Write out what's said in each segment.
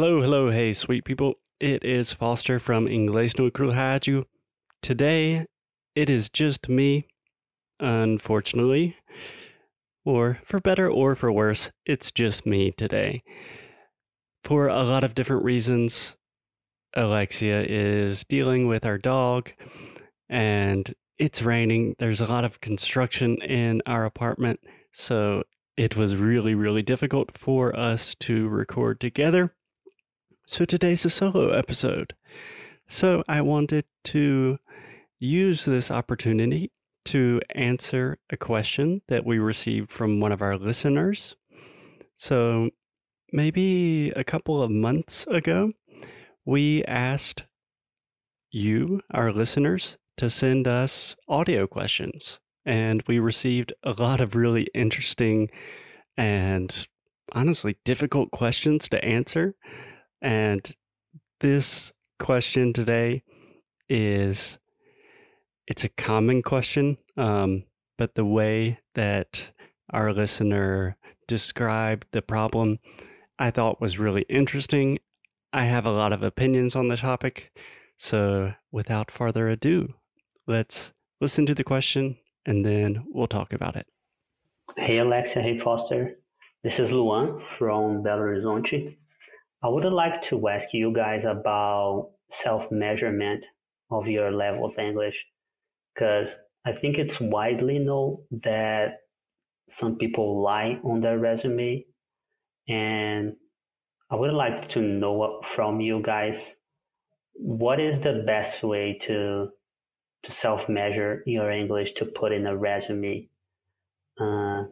Hello, hello, hey, sweet people. It is Foster from Inglês no Rádio. Today, it is just me, unfortunately. Or for better or for worse, it's just me today. For a lot of different reasons, Alexia is dealing with our dog, and it's raining. There's a lot of construction in our apartment, so it was really, really difficult for us to record together. So today's a solo episode. So I wanted to use this opportunity to answer a question that we received from one of our listeners. So maybe a couple of months ago, we asked you, our listeners, to send us audio questions. And we received a lot of really interesting and honestly difficult questions to answer. And this question today is it's a common question, um, but the way that our listener described the problem I thought was really interesting. I have a lot of opinions on the topic. So without further ado, let's listen to the question and then we'll talk about it. Hey Alexa, hey Foster. This is Luan from Belo Horizonte. I would like to ask you guys about self-measurement of your level of English because I think it's widely known that some people lie on their resume and I would like to know from you guys what is the best way to to self-measure your English to put in a resume. Uh,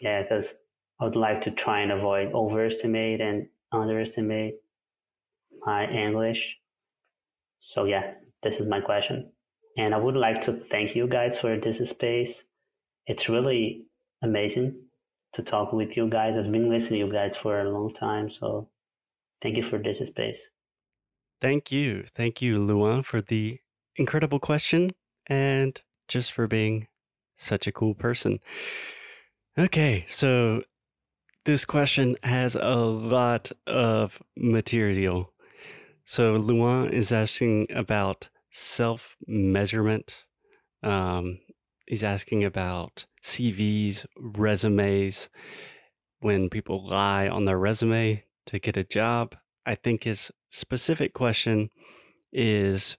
yeah, because I would like to try and avoid overestimate and Uh, underestimate my English. So yeah, this is my question. And I would like to thank you guys for this space. It's really amazing to talk with you guys. I've been listening to you guys for a long time. So thank you for this space. Thank you. Thank you, Luan, for the incredible question and just for being such a cool person. Okay, so this question has a lot of material. So Luan is asking about self measurement. Um, he's asking about CVs, resumes, when people lie on their resume to get a job. I think his specific question is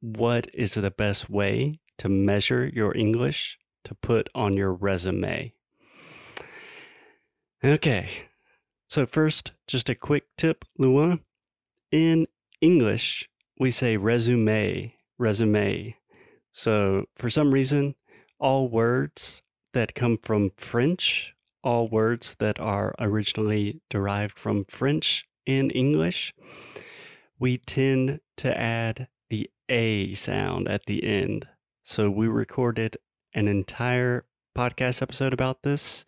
what is the best way to measure your English to put on your resume? Okay. So, first, just a quick tip, Luan. In English, we say resume, resume. So, for some reason, all words that come from French, all words that are originally derived from French in English, we tend to add the A sound at the end. So, we recorded an entire podcast episode about this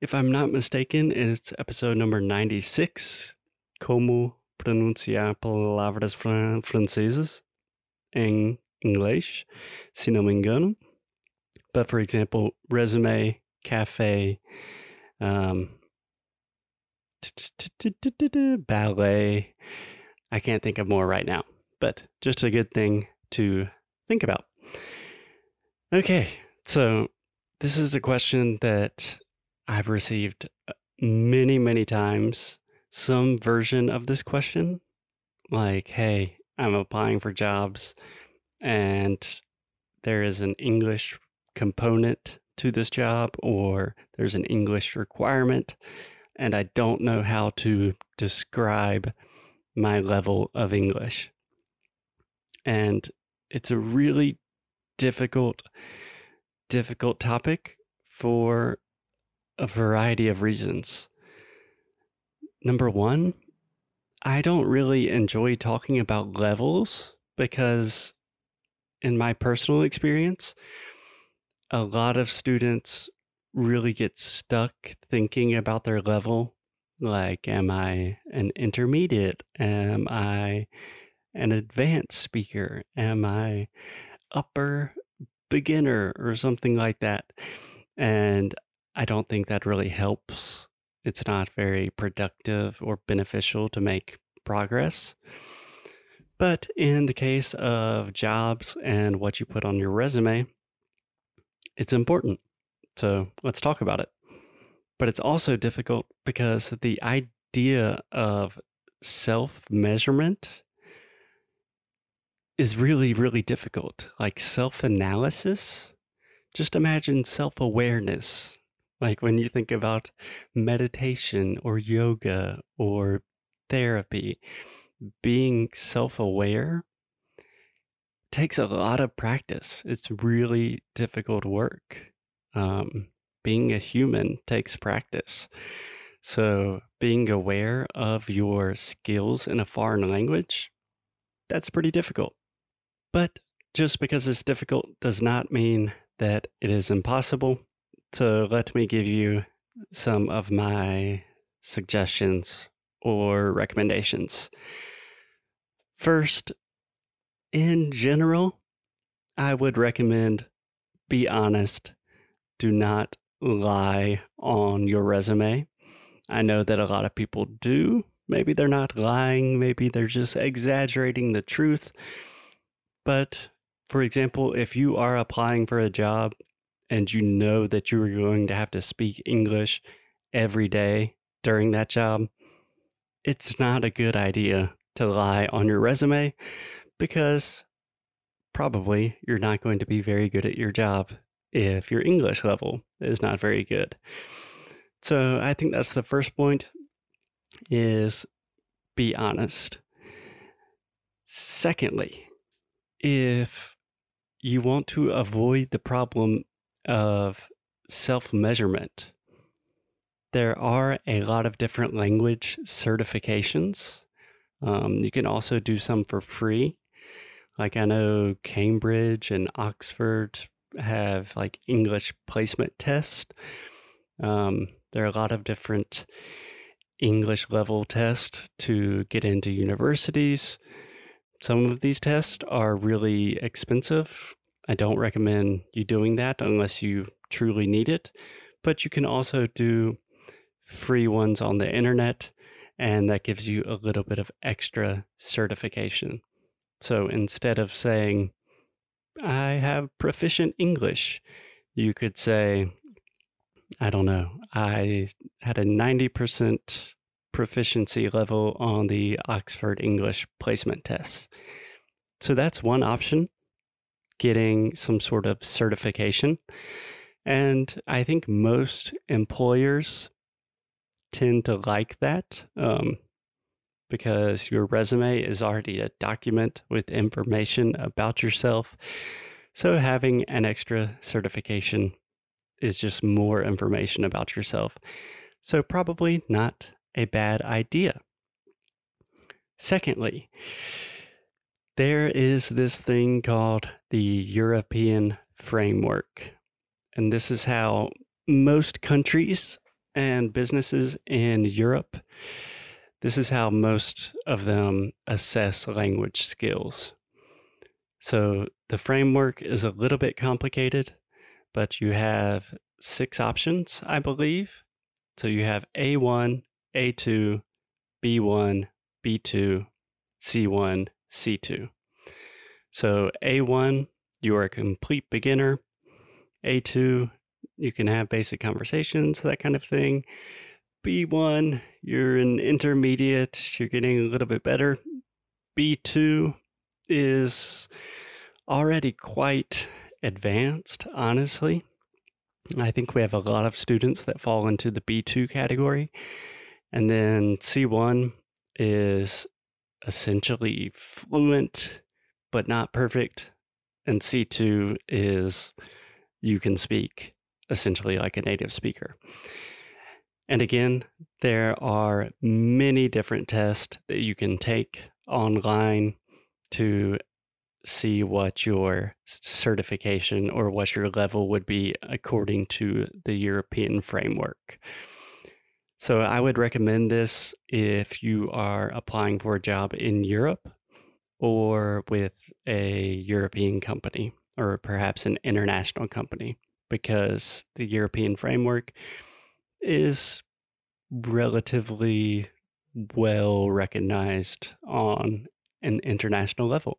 if I'm not mistaken, it's episode number 96 Como pronunciar palavras francesas em inglês, se não me engano. But for example, resume, cafe, um, ballet. I can't think of more right now, but just a good thing to think about. Okay, so this is a question that I've received uh, many, many times some version of this question. Like, hey, I'm applying for jobs and there is an English component to this job or there's an English requirement and I don't know how to describe my level of English. And it's a really difficult, difficult topic for a variety of reasons. Number one, I don't really enjoy talking about levels because, in my personal experience, a lot of students really get stuck thinking about their level. Like, am I an intermediate? Am I an advanced speaker? Am I upper beginner or something like that? And I don't think that really helps it's not very productive or beneficial to make progress. But in the case of jobs and what you put on your resume, it's important. So let's talk about it. But it's also difficult because the idea of self measurement is really, really difficult. Like self analysis, just imagine self awareness. Like when you think about meditation or yoga or therapy, being self aware takes a lot of practice. It's really difficult work. Um, being a human takes practice. So, being aware of your skills in a foreign language, that's pretty difficult. But just because it's difficult does not mean that it is impossible. So, let me give you some of my suggestions or recommendations. First, in general, I would recommend be honest. Do not lie on your resume. I know that a lot of people do. Maybe they're not lying, maybe they're just exaggerating the truth. But for example, if you are applying for a job and you know that you are going to have to speak English every day during that job, it's not a good idea to lie on your resume because probably you're not going to be very good at your job if your English level is not very good. So I think that's the first point is be honest. Secondly, if you want to avoid the problem of self measurement, there are a lot of different language certifications. Um, you can also do some for free. Like I know Cambridge and Oxford have like English placement tests. Um, there are a lot of different English level tests to get into universities. Some of these tests are really expensive. I don't recommend you doing that unless you truly need it. But you can also do free ones on the internet, and that gives you a little bit of extra certification. So instead of saying, I have proficient English. You could say, I don't know, I had a 90% proficiency level on the Oxford English placement test. So that's one option, getting some sort of certification. And I think most employers tend to like that um, because your resume is already a document with information about yourself. So having an extra certification is just more information about yourself. So, probably not a bad idea. Secondly, there is this thing called the European framework. And this is how most countries and businesses in Europe, this is how most of them assess language skills. So the framework is a little bit complicated, but you have six options, I believe. So you have A1, A2, B1, B2, C1, C2. So A1, you are a complete beginner. A2, you can have basic conversations, that kind of thing. B1, you're an intermediate, you're getting a little bit better. B2 is already quite advanced, honestly. I think we have a lot of students that fall into the B2 category. And then C1 is essentially fluent, but not perfect. And C2 is you can speak essentially like a native speaker. And again, there are many different tests that you can take online to see what your certification or what your level would be according to the European framework. So I would recommend this if you are applying for a job in Europe or with a European company or perhaps an international company because the European framework is relatively well recognized on an international level.